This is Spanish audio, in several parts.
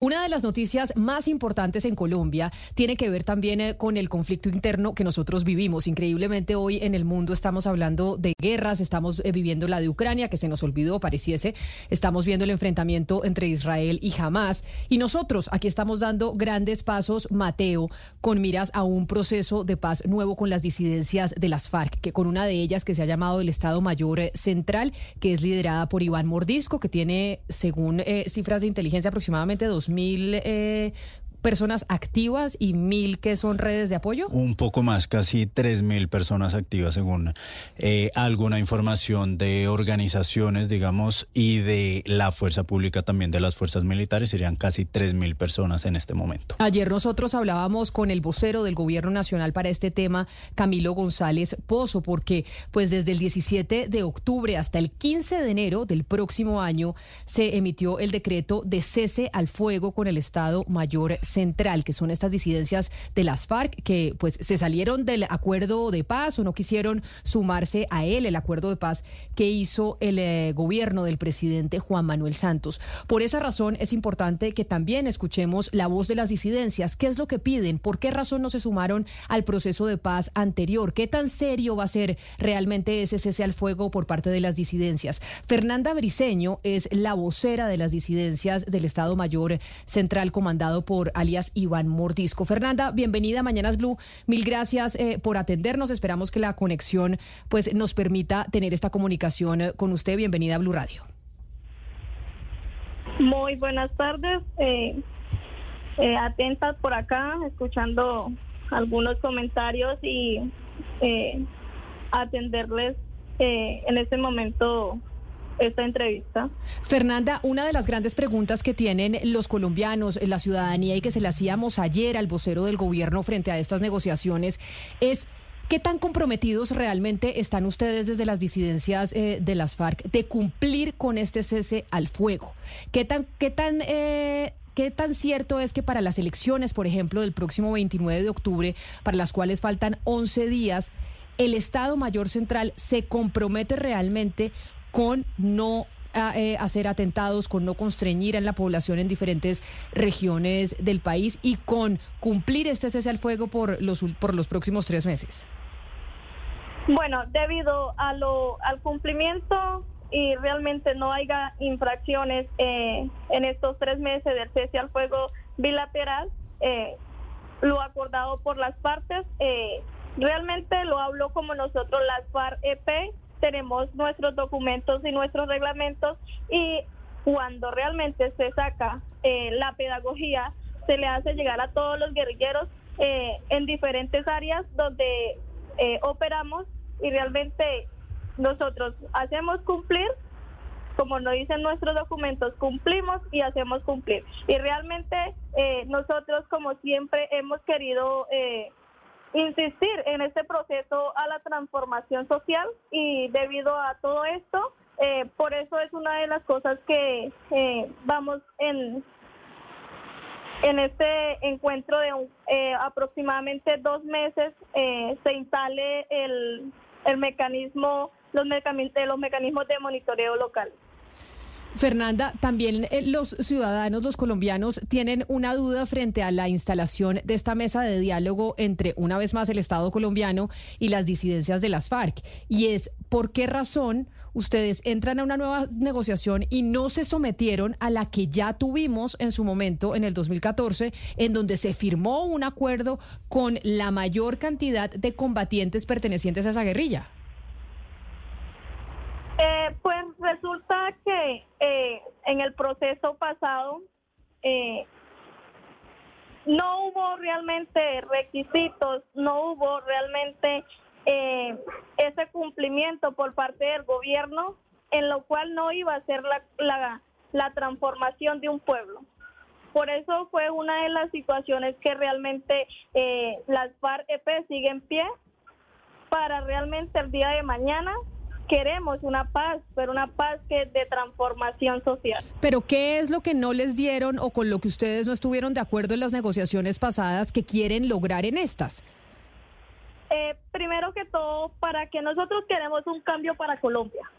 Una de las noticias más importantes en Colombia tiene que ver también eh, con el conflicto interno que nosotros vivimos. Increíblemente hoy en el mundo estamos hablando de guerras, estamos eh, viviendo la de Ucrania, que se nos olvidó, pareciese, estamos viendo el enfrentamiento entre Israel y Hamas. Y nosotros aquí estamos dando grandes pasos, Mateo, con miras a un proceso de paz nuevo con las disidencias de las FARC, que con una de ellas que se ha llamado el Estado Mayor eh, Central, que es liderada por Iván Mordisco, que tiene, según cifras de inteligencia, aproximadamente dos mil eh, personas activas y mil que son redes de apoyo? Un poco más, casi tres mil personas activas según eh, alguna información de organizaciones, digamos, y de la fuerza pública también de las fuerzas militares, serían casi tres mil personas en este momento. Ayer nosotros hablábamos con el vocero del gobierno nacional para este tema, Camilo González Pozo, porque pues desde el 17 de octubre hasta el 15 de enero del próximo año se emitió el decreto de cese al fuego con el Estado Mayor central, que son estas disidencias de las FARC que pues se salieron del acuerdo de paz o no quisieron sumarse a él, el acuerdo de paz que hizo el eh, gobierno del presidente Juan Manuel Santos. Por esa razón es importante que también escuchemos la voz de las disidencias, qué es lo que piden, por qué razón no se sumaron al proceso de paz anterior, qué tan serio va a ser realmente ese cese al fuego por parte de las disidencias. Fernanda Briceño es la vocera de las disidencias del Estado Mayor Central comandado por alias Iván Mordisco. Fernanda, bienvenida a Mañanas Blue. Mil gracias eh, por atendernos. Esperamos que la conexión pues nos permita tener esta comunicación eh, con usted. Bienvenida a Blue Radio. Muy buenas tardes. Eh, atentas por acá, escuchando algunos comentarios y atenderles en este momento esta entrevista. Fernanda, una de las grandes preguntas que tienen los colombianos, la ciudadanía y que se le hacíamos ayer al vocero del gobierno frente a estas negociaciones es... ¿Qué tan comprometidos realmente están ustedes desde las disidencias eh, de las FARC de cumplir con este cese al fuego? ¿Qué tan, qué tan eh, ¿Qué tan cierto es que para las elecciones, por ejemplo, del próximo 29 de octubre, para las cuales faltan 11 días, el Estado Mayor Central se compromete realmente con no ah, eh, hacer atentados, con no constreñir a la población en diferentes regiones del país y con cumplir este cese al fuego por los, por los próximos tres meses? Bueno, debido a lo, al cumplimiento y realmente no haya infracciones eh, en estos tres meses del cese al fuego bilateral, eh, lo acordado por las partes, realmente lo habló como nosotros las FARC-EP tenemos nuestros documentos y nuestros reglamentos y cuando realmente se saca eh, la pedagogía, se le hace llegar a todos los guerrilleros eh, en diferentes áreas donde eh, operamos y realmente nosotros hacemos cumplir, como nos dicen nuestros documentos, cumplimos y hacemos cumplir. Y realmente nosotros, como siempre, hemos querido insistir en este proceso a la transformación social y debido a todo esto, eh, por eso es una de las cosas que eh, vamos en en este encuentro de eh, aproximadamente dos meses se instale el, el mecanismo los, los mecanismos de monitoreo local. Fernanda, también eh, los ciudadanos, los colombianos, tienen una duda frente a la instalación de esta mesa de diálogo entre, una vez más, el Estado colombiano y las disidencias de las FARC. Y es, ¿por qué razón ustedes entran a una nueva negociación y no se sometieron a la que ya tuvimos en su momento, en el 2014, en donde se firmó un acuerdo con la mayor cantidad de combatientes pertenecientes a esa guerrilla? Eh, pues resulta que eh, en el proceso pasado eh, no hubo realmente requisitos, no hubo realmente ese cumplimiento por parte del gobierno, en lo cual no iba a ser la, la, la transformación de un pueblo. Por eso fue una de las situaciones que realmente las FARC-EP siguen en pie para realmente el día de mañana queremos una paz, pero una paz que de transformación social. Pero ¿qué es lo que no les dieron o con lo que ustedes no estuvieron de acuerdo en las negociaciones pasadas que quieren lograr en estas? Eh, primero que todo, para que nosotros queremos un cambio para Colombia.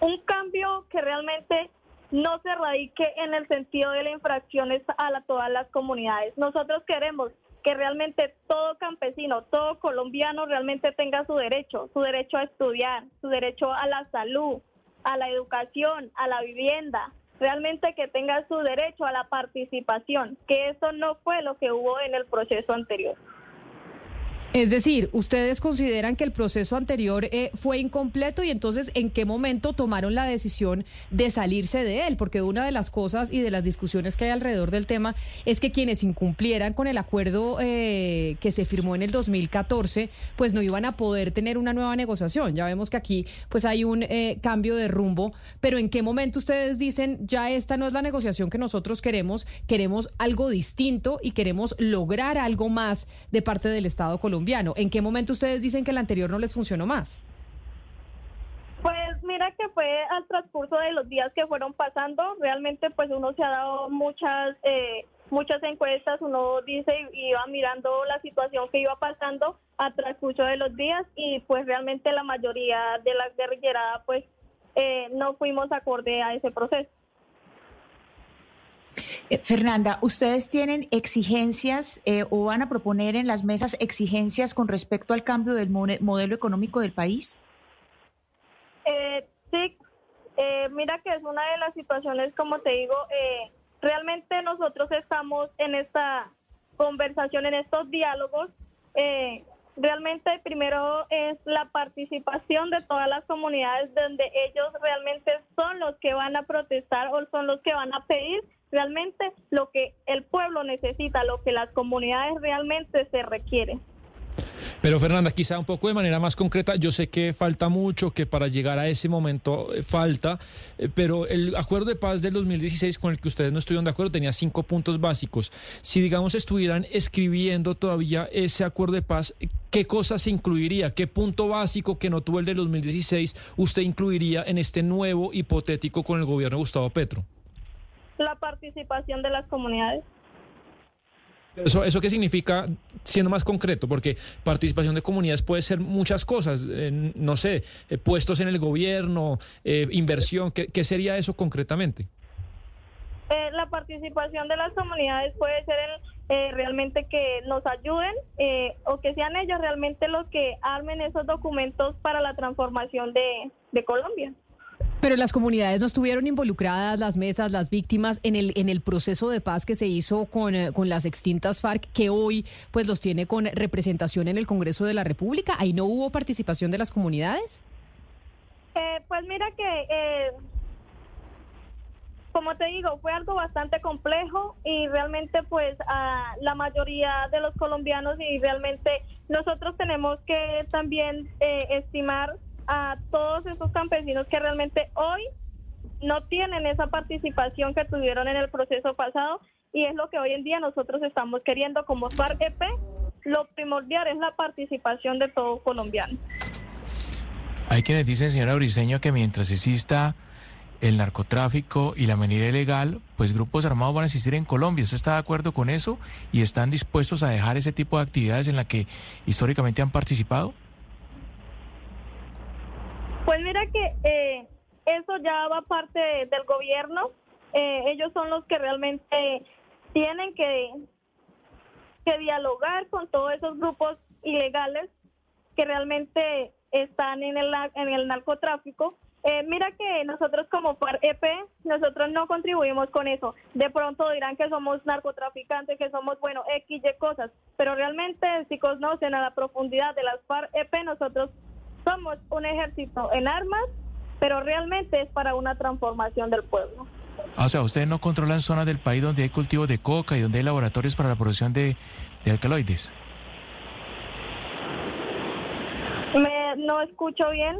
Un cambio que realmente no se radique en el sentido de la infracción a todas las comunidades. Nosotros queremos que realmente todo campesino, todo colombiano realmente tenga su derecho, su derecho a estudiar, su derecho a la salud, a la educación, a la vivienda, realmente que tenga su derecho a la participación, que eso no fue lo que hubo en el proceso anterior. Es decir, ustedes consideran que el proceso anterior eh, fue incompleto y entonces en qué momento tomaron la decisión de salirse de él, porque una de las cosas y de las discusiones que hay alrededor del tema es que quienes incumplieran con el acuerdo eh, que se firmó en el 2014, pues no iban a poder tener una nueva negociación. Ya vemos que aquí pues hay un eh, cambio de rumbo, pero en qué momento ustedes dicen ya esta no es la negociación que nosotros queremos, queremos algo distinto y queremos lograr algo más de parte del Estado colombiano. ¿En qué momento ustedes dicen que el anterior no les funcionó más? Pues mira que fue al transcurso de los días que fueron pasando, realmente pues uno se ha dado muchas eh, muchas encuestas, uno dice y iba mirando la situación que iba pasando al transcurso de los días y pues realmente la mayoría de la guerrillera pues eh, no fuimos acorde a ese proceso. Eh, Fernanda, ¿ustedes tienen exigencias eh, o van a proponer en las mesas exigencias con respecto al cambio del modelo económico del país? Eh, sí, mira que es una de las situaciones, como te digo, realmente nosotros estamos en esta conversación, en estos diálogos. realmente primero es la participación de todas las comunidades donde ellos realmente son los que van a protestar o son los que van a pedir realmente lo que el pueblo necesita, lo que las comunidades realmente se requieren. Pero Fernanda, quizá un poco de manera más concreta, yo sé que falta mucho, que para llegar a ese momento eh, falta, eh, pero el acuerdo de paz del 2016 con el que ustedes no estuvieron de acuerdo tenía cinco puntos básicos. Si, digamos, estuvieran escribiendo todavía ese acuerdo de paz, ¿qué cosas se incluiría? ¿Qué punto básico que no tuvo el del 2016 usted incluiría en este nuevo hipotético con el gobierno de Gustavo Petro? La participación de las comunidades. ¿Eso, ¿Eso qué significa, siendo más concreto? Porque participación de comunidades puede ser muchas cosas, eh, no sé, eh, puestos en el gobierno, eh, inversión, ¿qué, sería eso concretamente? la participación de las comunidades puede ser realmente que nos ayuden o que sean ellos realmente los que armen esos documentos para la transformación de Colombia. Pero las comunidades no estuvieron involucradas, las mesas, las víctimas, en el, en el proceso de paz que se hizo con, eh, con las extintas FARC, que hoy pues los tiene con representación en el Congreso de la República. ¿Ahí no hubo participación de las comunidades? Eh, pues mira que, eh, como te digo, fue algo bastante complejo y realmente pues a la mayoría de los colombianos y realmente nosotros tenemos que también estimar a todos esos campesinos que realmente hoy no tienen esa participación que tuvieron en el proceso pasado y es lo que hoy en día nosotros estamos queriendo como FARC EP. Lo primordial es la participación de todo colombiano. Hay quienes dicen, señora Briseño, que mientras exista el narcotráfico y la manera ilegal, pues grupos armados van a existir en Colombia. ¿Usted está de acuerdo con eso y están dispuestos a dejar ese tipo de actividades en la que históricamente han participado? Mira que eh, eso ya va parte del gobierno. Eh, ellos son los que realmente tienen que, que dialogar con todos esos grupos ilegales que realmente están en el, en el narcotráfico. Eh, mira que nosotros como FARC-EP, nosotros no contribuimos con eso. De pronto dirán que somos narcotraficantes, que somos, bueno, X, cosas, pero realmente si conocen a la profundidad de las FARC-EP, nosotros somos un ejército en armas, pero realmente es para una transformación del pueblo. Ah, o sea, ustedes no controlan zonas del país donde hay cultivos de coca y donde hay laboratorios para la producción de, alcaloides. Me, no escucho bien.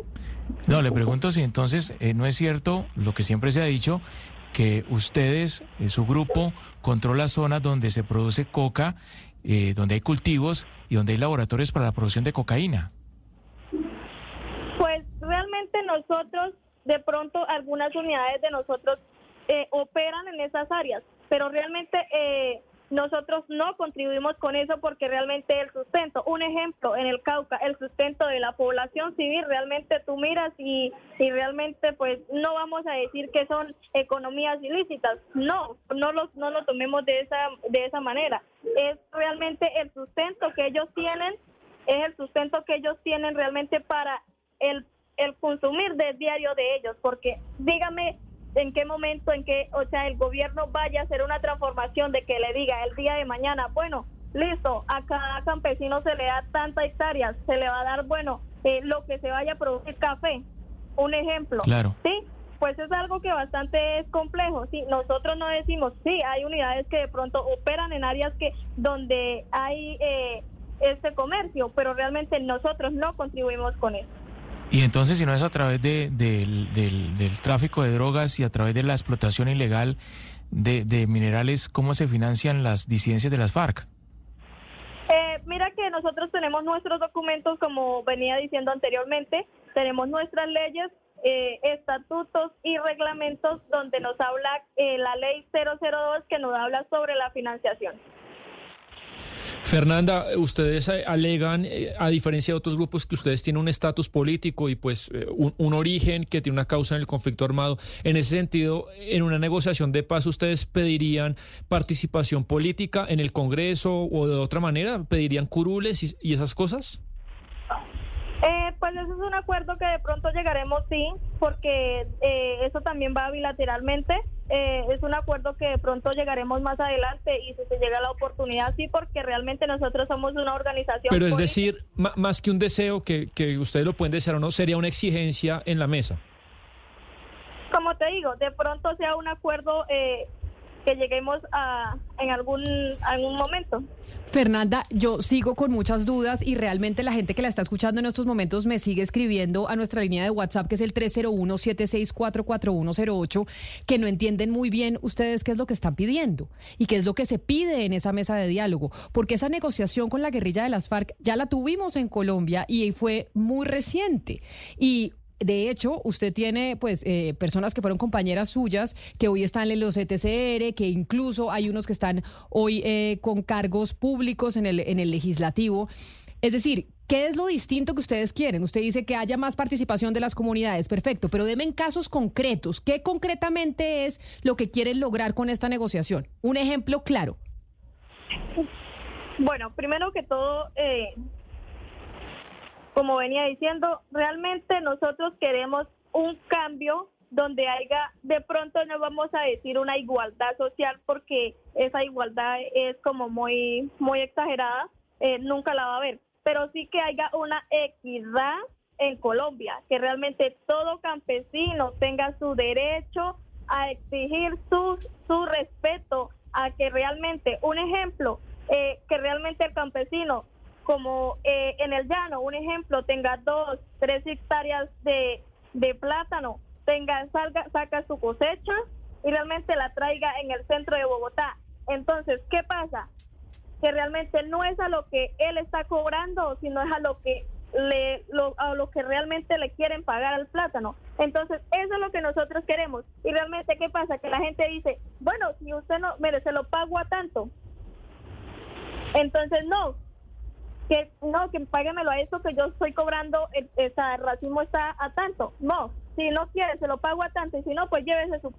No, le pregunto si entonces eh, no es cierto lo que siempre se ha dicho, que ustedes, eh, su grupo, controla zonas donde se produce coca, eh, donde hay cultivos y donde hay laboratorios para la producción de cocaína nosotros, de pronto algunas unidades de nosotros eh, operan en esas áreas, pero realmente eh, nosotros no contribuimos con eso porque realmente el sustento, un ejemplo, en el Cauca, el sustento de la población civil, realmente tú miras y, y realmente pues no vamos a decir que son economías ilícitas, no, no lo, no lo tomemos de esa, de esa manera, es realmente el sustento que ellos tienen, es el sustento que ellos tienen realmente para el, el consumir del diario de ellos, porque dígame en qué momento, en qué, o sea, el gobierno vaya a hacer una transformación de que le diga el día de mañana, bueno, listo, a cada campesino se le da tanta hectáreas, se le va a dar, bueno, eh, lo que se vaya a producir café, un ejemplo. Claro. Sí, pues es algo que bastante es complejo. Sí, nosotros no decimos, sí, hay unidades que de pronto operan en áreas que donde hay eh, este comercio, pero realmente nosotros no contribuimos con eso. Y entonces, si no es a través de, del, del, tráfico de drogas y a través de la explotación ilegal de, de minerales, ¿cómo se financian las disidencias de las FARC? Eh, mira que nosotros tenemos nuestros documentos, como venía diciendo anteriormente, tenemos nuestras leyes, eh, estatutos y reglamentos donde nos habla eh, la ley 002 que nos habla sobre la financiación. Fernanda, ustedes alegan, eh, a diferencia de otros grupos, que ustedes tienen un estatus político y pues eh, un, origen que tiene una causa en el conflicto armado. En ese sentido, en una negociación de paz, ¿ustedes pedirían participación política en el Congreso o de otra manera? ¿Pedirían curules y esas cosas? Eh, pues eso es un acuerdo que de pronto llegaremos, sí, porque eh, eso también va bilateralmente. Eh, es un acuerdo que de pronto llegaremos más adelante y si se llega la oportunidad, sí, porque realmente nosotros somos una organización. Pero es decir, más que un deseo, que, que ustedes lo pueden desear o no, sería una exigencia en la mesa. Como te digo, de pronto sea un acuerdo eh, que lleguemos a, en algún, algún momento. Fernanda, yo sigo con muchas dudas y realmente la gente que la está escuchando en estos momentos me sigue escribiendo a nuestra línea de WhatsApp, que es el 301-764-4108, que no entienden muy bien ustedes qué es lo que están pidiendo y qué es lo que se pide en esa mesa de diálogo, porque esa negociación con la guerrilla de las FARC ya la tuvimos en Colombia y fue muy reciente. Y de hecho, usted tiene pues eh, personas que fueron compañeras suyas que hoy están en los ETCR, que incluso hay unos que están hoy eh, con cargos públicos en el, en el legislativo. Es decir, ¿qué es lo distinto que ustedes quieren? Usted dice que haya más participación de las comunidades, perfecto, pero denme en casos concretos. ¿Qué concretamente es lo que quieren lograr con esta negociación? Un ejemplo claro. Bueno, primero que todo, eh, como venía diciendo, realmente nosotros queremos un cambio donde haya, de pronto no vamos a decir una igualdad social porque esa igualdad es como muy, muy exagerada, eh, nunca la va a haber, pero sí que haya una equidad en Colombia, que realmente todo campesino tenga su derecho a exigir su, su respeto, a que realmente, un ejemplo, eh, que realmente el campesino como eh, en el llano, un ejemplo, tenga dos, tres hectáreas de, de plátano, tenga, salga, saca su cosecha y realmente la traiga en el centro de Bogotá. Entonces, ¿qué pasa? Que realmente no es a lo que él está cobrando, sino es a lo que le, lo, a lo que realmente le quieren pagar al plátano. Entonces, eso es lo que nosotros queremos. Y realmente, ¿qué pasa? Que la gente dice, bueno, si usted no, mire, se lo pago a tanto. Entonces, no, que no, que páguemelo a eso que yo estoy cobrando, el, esa, racismo está a tanto. No, si no quiere, se lo pago a tanto y si no, pues llévese su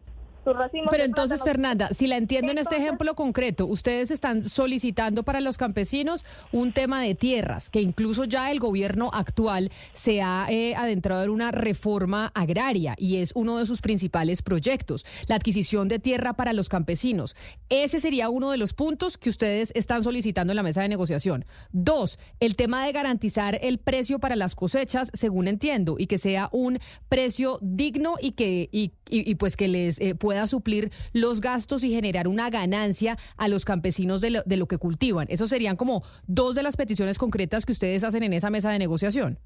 pero entonces, Fernanda, si la entiendo en este ejemplo concreto, ustedes están solicitando para los campesinos un tema de tierras, que incluso ya el gobierno actual se ha eh, adentrado en una reforma agraria y es uno de sus principales proyectos, la adquisición de tierra para los campesinos. Ese sería uno de los puntos que ustedes están solicitando en la mesa de negociación. Dos, el tema de garantizar el precio para las cosechas, según entiendo, y que sea un precio digno y que y, pues que les eh, pueda suplir los gastos y generar una ganancia a los campesinos de lo, de lo que cultivan. Esos serían como dos de las peticiones concretas que ustedes hacen en esa mesa de negociación.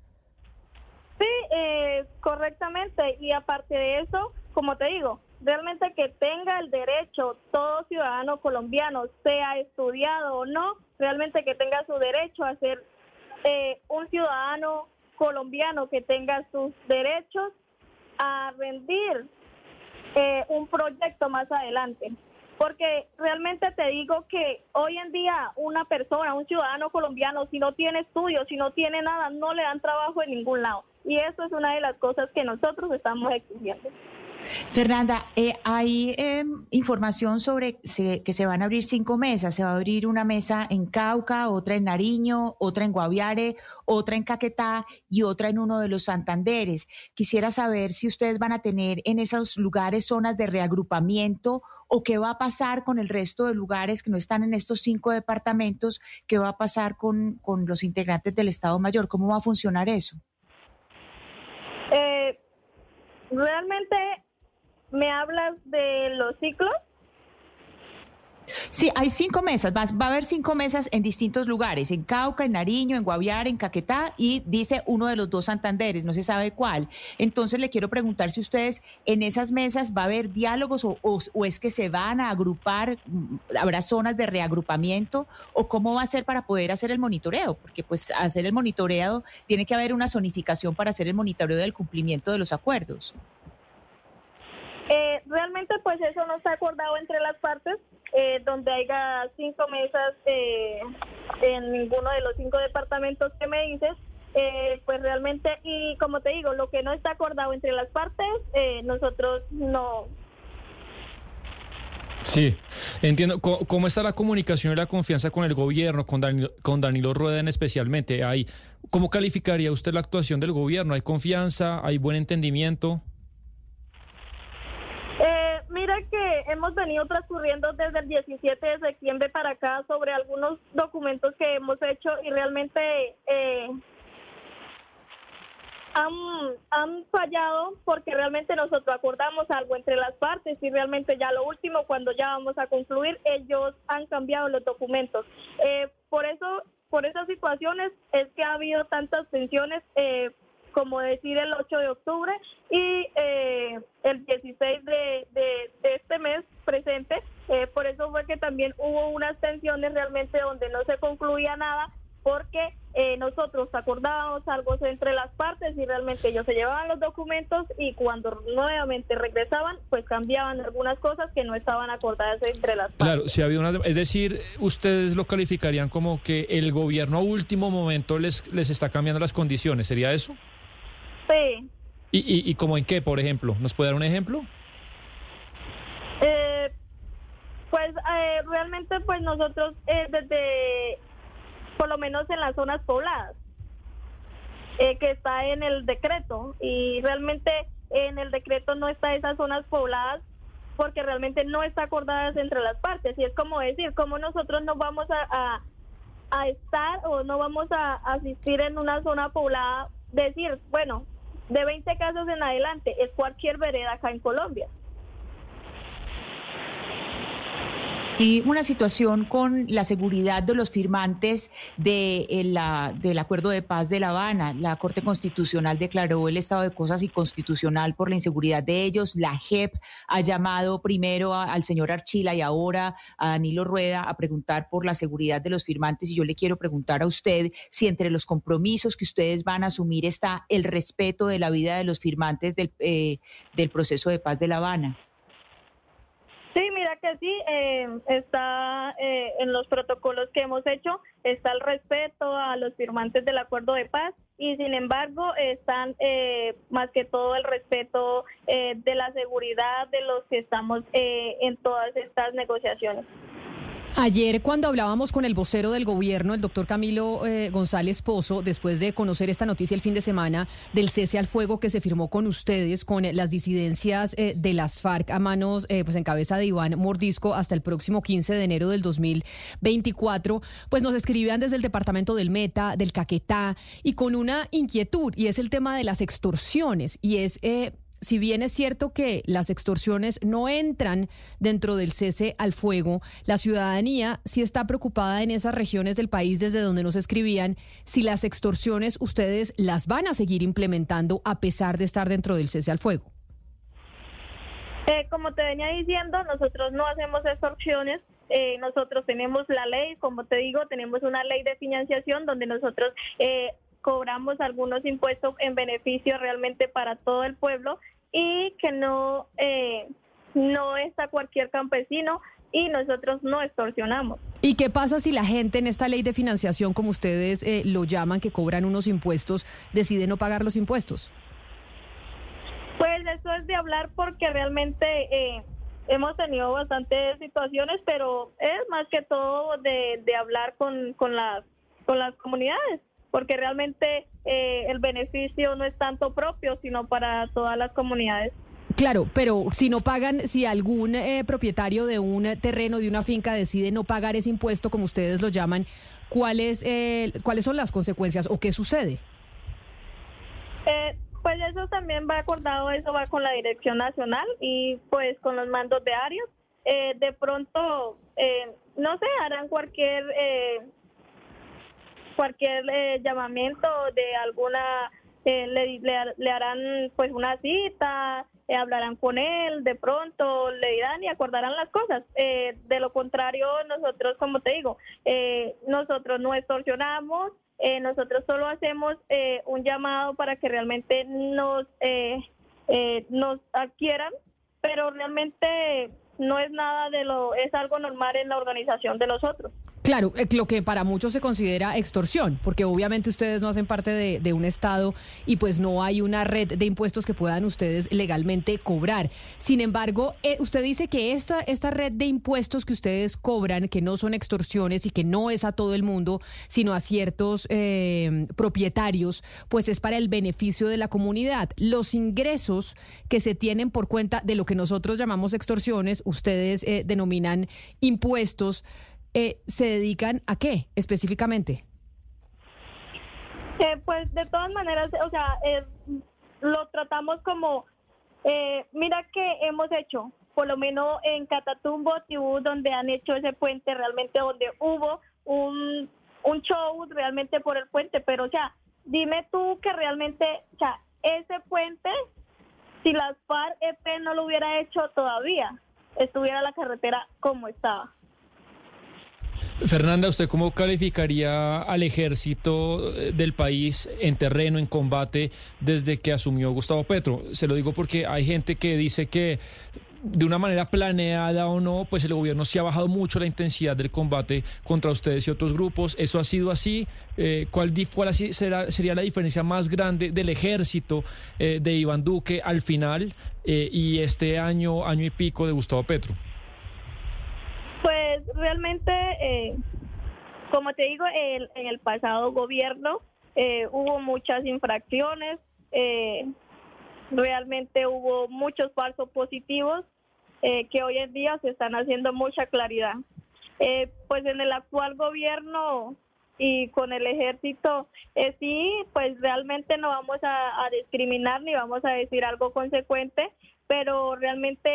Sí, eh, correctamente. Y aparte de eso, como te digo, realmente que tenga el derecho todo ciudadano colombiano, sea estudiado o no, realmente que tenga su derecho a ser eh, un ciudadano colombiano que tenga sus derechos a rendir eh, un proyecto más adelante. porque realmente te digo que hoy en día una persona, un ciudadano colombiano, si no tiene estudios, si no tiene nada, no le dan trabajo en ningún lado. Y eso es una de las cosas que nosotros estamos exigiendo. Fernanda, eh, hay em, información sobre que se van a abrir cinco mesas. Se va a abrir una mesa en Cauca, otra en Nariño, otra en Guaviare, otra en Caquetá y otra en uno de los Santanderes. Quisiera saber si ustedes van a tener en esos lugares zonas de reagrupamiento o qué va a pasar con el resto de lugares que no están en estos cinco departamentos, qué va a pasar con, con los integrantes del Estado Mayor, cómo va a funcionar eso. Eh, realmente ¿Me hablas de los ciclos? Sí, hay cinco mesas. Va, a haber cinco mesas en distintos lugares, en Cauca, en Nariño, en Guaviare, en Caquetá y dice uno de los dos Santanderes, no se sabe cuál. Entonces le quiero preguntar si ustedes en esas mesas va a haber diálogos o, o, es que se van a agrupar, mm, habrá zonas de reagrupamiento o cómo va a ser para poder hacer el monitoreo, porque pues hacer el monitoreo tiene que haber una zonificación para hacer el monitoreo del cumplimiento de los acuerdos. Eh, realmente pues eso no está acordado entre las partes, eh, donde haya cinco mesas eh, en ninguno de los cinco departamentos que me dices, pues realmente, y como te digo, lo que no está acordado entre las partes, nosotros no... Sí, entiendo. ¿Cómo, está la comunicación y la confianza con el gobierno, con Danilo, con Danilo Rueda en especialmente? ¿Hay, ¿Cómo calificaría usted la actuación del gobierno? ¿Hay confianza? ¿Hay buen entendimiento? Que hemos venido transcurriendo desde el 17 de septiembre para acá sobre algunos documentos que hemos hecho y realmente eh, han, fallado porque realmente nosotros acordamos algo entre las partes y realmente ya lo último, cuando ya vamos a concluir, ellos han cambiado los documentos. Eh, por eso, por esas situaciones es que ha habido tantas tensiones. Eh, como decir el 8 de octubre y eh, el 16 de, este mes presente. Eh, por eso fue que también hubo unas tensiones realmente donde no se concluía nada porque eh, nosotros acordábamos algo entre las partes y realmente ellos se llevaban los documentos y cuando nuevamente regresaban, pues cambiaban algunas cosas que no estaban acordadas entre las partes. Claro, si había una, es decir, ustedes lo calificarían como que el gobierno a último momento les, les está cambiando las condiciones, ¿sería eso? ¿Y, y, y como en qué, por ejemplo? ¿Nos puede dar un ejemplo? Eh, pues eh, realmente pues nosotros eh, desde, por lo menos en las zonas pobladas, que está en el decreto y realmente en el decreto no está esas zonas pobladas porque realmente no está acordadas entre las partes y es como decir, cómo nosotros no vamos a, a estar o no vamos a asistir en una zona poblada, decir, bueno, de 20 casos en adelante, es cualquier vereda acá en Colombia. Y una situación con la seguridad de los firmantes de eh, la, del Acuerdo de Paz de La Habana. La Corte Constitucional declaró el estado de cosas inconstitucional por la inseguridad de ellos. La JEP ha llamado primero al señor Archila y ahora a Danilo Rueda a preguntar por la seguridad de los firmantes. Y yo le quiero preguntar a usted si entre los compromisos que ustedes van a asumir está el respeto de la vida de los firmantes del, eh, del proceso de paz de La Habana. Sí, mira que sí, eh, está eh, en los protocolos que hemos hecho, está el respeto a los firmantes del acuerdo de paz y sin embargo están eh, más que todo el respeto de la seguridad de los que estamos en todas estas negociaciones. Ayer cuando hablábamos con el vocero del gobierno, el doctor Camilo eh, González Pozo, después de conocer esta noticia el fin de semana del cese al fuego que se firmó con ustedes, con las disidencias eh, de las FARC a manos, eh, pues en cabeza de Iván Mordisco hasta el próximo 15 de enero del 2024, pues nos escribían desde el departamento del Meta, del Caquetá, y con una inquietud, y es el tema de las extorsiones, y es si bien es cierto que las extorsiones no entran dentro del cese al fuego, la ciudadanía sí está preocupada en esas regiones del país desde donde nos escribían si las extorsiones ustedes las van a seguir implementando a pesar de estar dentro del cese al fuego. Eh, como te venía diciendo, nosotros no hacemos extorsiones. Eh, nosotros tenemos la ley, como te digo, tenemos una ley de financiación donde nosotros eh, cobramos algunos impuestos en beneficio realmente para todo el pueblo y que no, eh, no está cualquier campesino y nosotros no extorsionamos. ¿Y qué pasa si la gente en esta ley de financiación, como ustedes eh, lo llaman, que cobran unos impuestos, decide no pagar los impuestos? Pues eso es de hablar porque realmente eh, hemos tenido bastantes situaciones, pero es más que todo de, de hablar con, con, las, con las comunidades, porque realmente eh, el beneficio no es tanto propio, sino para todas las comunidades. Claro, pero si no pagan, si algún eh, propietario de un terreno, de una finca decide no pagar ese impuesto, como ustedes lo llaman, ¿cuáles, eh, ¿cuáles son las consecuencias o qué sucede? Eh, pues eso también va acordado, eso va con la Dirección Nacional y pues con los mandos de áreas. Eh, de pronto, eh, no sé, harán cualquier eh, cualquier eh, llamamiento de alguna, eh, le, le- le harán pues una cita, eh, hablarán con él, de pronto le dirán y acordarán las cosas. Eh, de lo contrario, nosotros, como te digo, eh, nosotros no extorsionamos, nosotros solo hacemos un llamado para que realmente nos, nos adquieran, pero realmente no es nada de lo, es algo normal en la organización de nosotros. Claro, eh, lo que para muchos se considera extorsión, porque obviamente ustedes no hacen parte de, un Estado y pues no hay una red de impuestos que puedan ustedes legalmente cobrar. Sin embargo, eh, usted dice que esta, esta red de impuestos que ustedes cobran, que no son extorsiones y que no es a todo el mundo, sino a ciertos eh, propietarios, pues es para el beneficio de la comunidad. Los ingresos que se tienen por cuenta de lo que nosotros llamamos extorsiones, ustedes eh, denominan impuestos eh, se dedican a qué específicamente? Eh, pues de todas maneras, o sea, eh, lo tratamos como, eh, mira que hemos hecho, por lo menos en Catatumbo, Tibú, donde han hecho ese puente, realmente donde hubo un, un show realmente por el puente, pero o sea, dime tú que realmente, o sea, ese puente, si las FARC-EP no lo hubiera hecho todavía, estuviera la carretera como estaba. Fernanda, ¿usted cómo calificaría al ejército eh, del país en terreno, en combate, desde que asumió Gustavo Petro? Se lo digo porque hay gente que dice que de una manera planeada o no, pues el gobierno sí ha bajado mucho la intensidad del combate contra ustedes y otros grupos. ¿Eso ha sido así? Eh, ¿Cuál, cuál así será, sería la diferencia más grande del ejército eh, de Iván Duque al final y este año, año y pico de Gustavo Petro? Pues realmente, eh, como te digo, el- en el pasado gobierno eh, hubo muchas infracciones, eh, realmente hubo muchos falsos positivos eh, que hoy en día se están haciendo mucha claridad. Eh, pues en el actual gobierno y con el ejército, eh, sí, pues realmente no vamos a, discriminar ni vamos a decir algo consecuente, pero realmente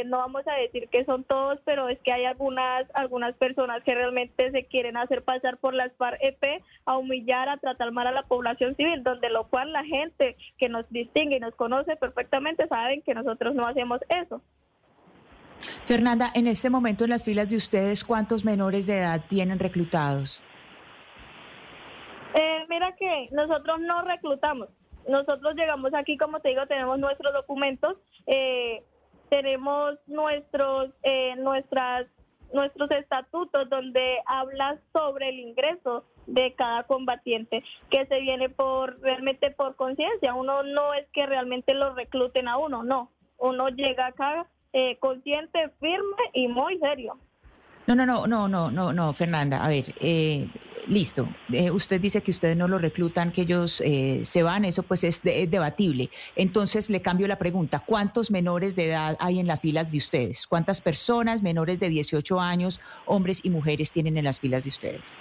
eh, no vamos a decir que son todos, pero es que hay algunas algunas personas que realmente se quieren hacer pasar por las FARC-EP a humillar, a tratar mal a la población civil, donde lo cual la gente que nos distingue y nos conoce perfectamente saben que nosotros no hacemos eso. Fernanda, en este momento en las filas de ustedes, ¿cuántos menores de edad tienen reclutados? Eh, mira que nosotros no reclutamos. Nosotros llegamos aquí, como te digo, tenemos nuestros documentos, eh, tenemos nuestros, eh, nuestras, nuestros estatutos donde habla sobre el ingreso de cada combatiente que se viene por realmente por conciencia. Uno no es que realmente lo recluten a uno, no. Uno llega acá eh, consciente, firme y muy serio. No, no, no, no, no, no, no, Fernanda. A ver, eh, listo. Eh, usted dice que ustedes no lo reclutan, que ellos eh, se van, eso pues es, de- es debatible. Entonces le cambio la pregunta. ¿Cuántos menores de edad hay en las filas de ustedes? ¿Cuántas personas menores de 18 años, hombres y mujeres, tienen en las filas de ustedes?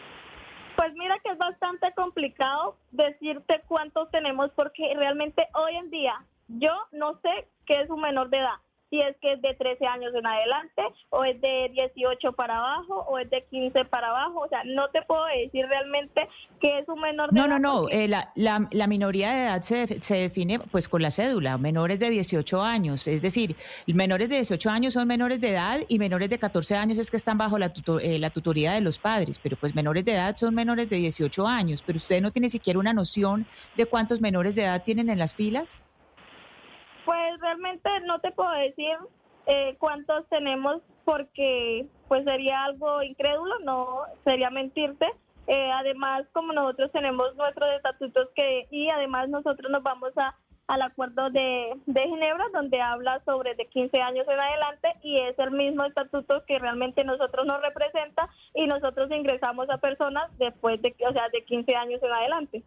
Pues mira que es bastante complicado decirte cuántos tenemos porque realmente hoy en día yo no sé qué es un menor de edad. Si es que es de 13 años en adelante, o es de 18 para abajo, o es de 15 para abajo. O sea, no te puedo decir realmente qué es un menor de No, edad. no, no. porque- eh, la, la, la minoría de edad se, se define pues con la cédula, menores de 18 años. Es decir, menores de 18 años son menores de edad y menores de 14 años es que están bajo la, tuto- eh, la tutoría de los padres. Pero pues menores de edad son menores de 18 años. Pero usted no tiene siquiera una noción de cuántos menores de edad tienen en las filas. Pues realmente no te puedo decir eh, cuántos tenemos porque pues sería algo incrédulo, no sería mentirte. Eh, además, como nosotros tenemos nuestros estatutos que y además nosotros nos vamos a al acuerdo de, de Ginebra, donde habla sobre de 15 años en adelante y es el mismo estatuto que realmente nosotros nos representa y nosotros ingresamos a personas después de, o sea, de 15 años en adelante.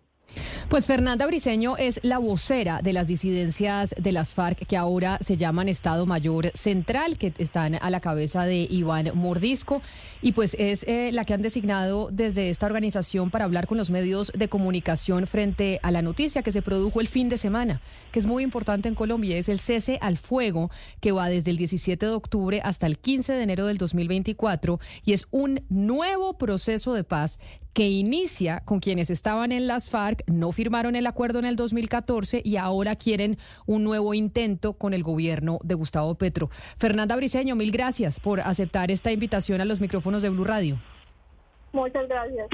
Pues Fernanda Briceño es la vocera de las disidencias de las FARC que ahora se llaman Estado Mayor Central, que están a la cabeza de Iván Mordisco, y pues es eh, la que han designado desde esta organización para hablar con los medios de comunicación frente a la noticia que se produjo el fin de semana, que es muy importante en Colombia, es el cese al fuego que va desde el 17 de octubre hasta el 15 de enero del 2024 y es un nuevo proceso de paz que inicia con quienes estaban en las FARC, no firmaron el acuerdo en el 2014 y ahora quieren un nuevo intento con el gobierno de Gustavo Petro. Fernanda Briceño, mil gracias por aceptar esta invitación a los micrófonos de Blue Radio. Muchas gracias.